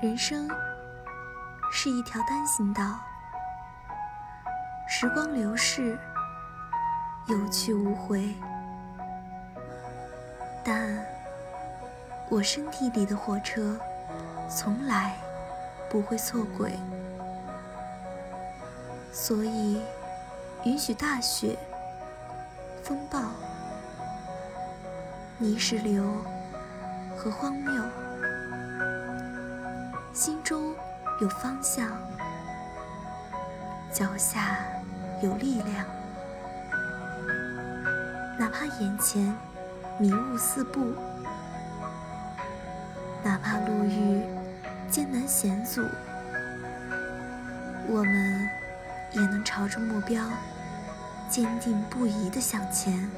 人生是一条单行道，时光流逝，有去无回。但我身体里的火车，从来不会错轨，所以允许大雪、风暴、泥石流和荒谬。心中有方向，脚下有力量。哪怕眼前迷雾四布，哪怕路遇艰难险阻，我们也能朝着目标坚定不移地向前。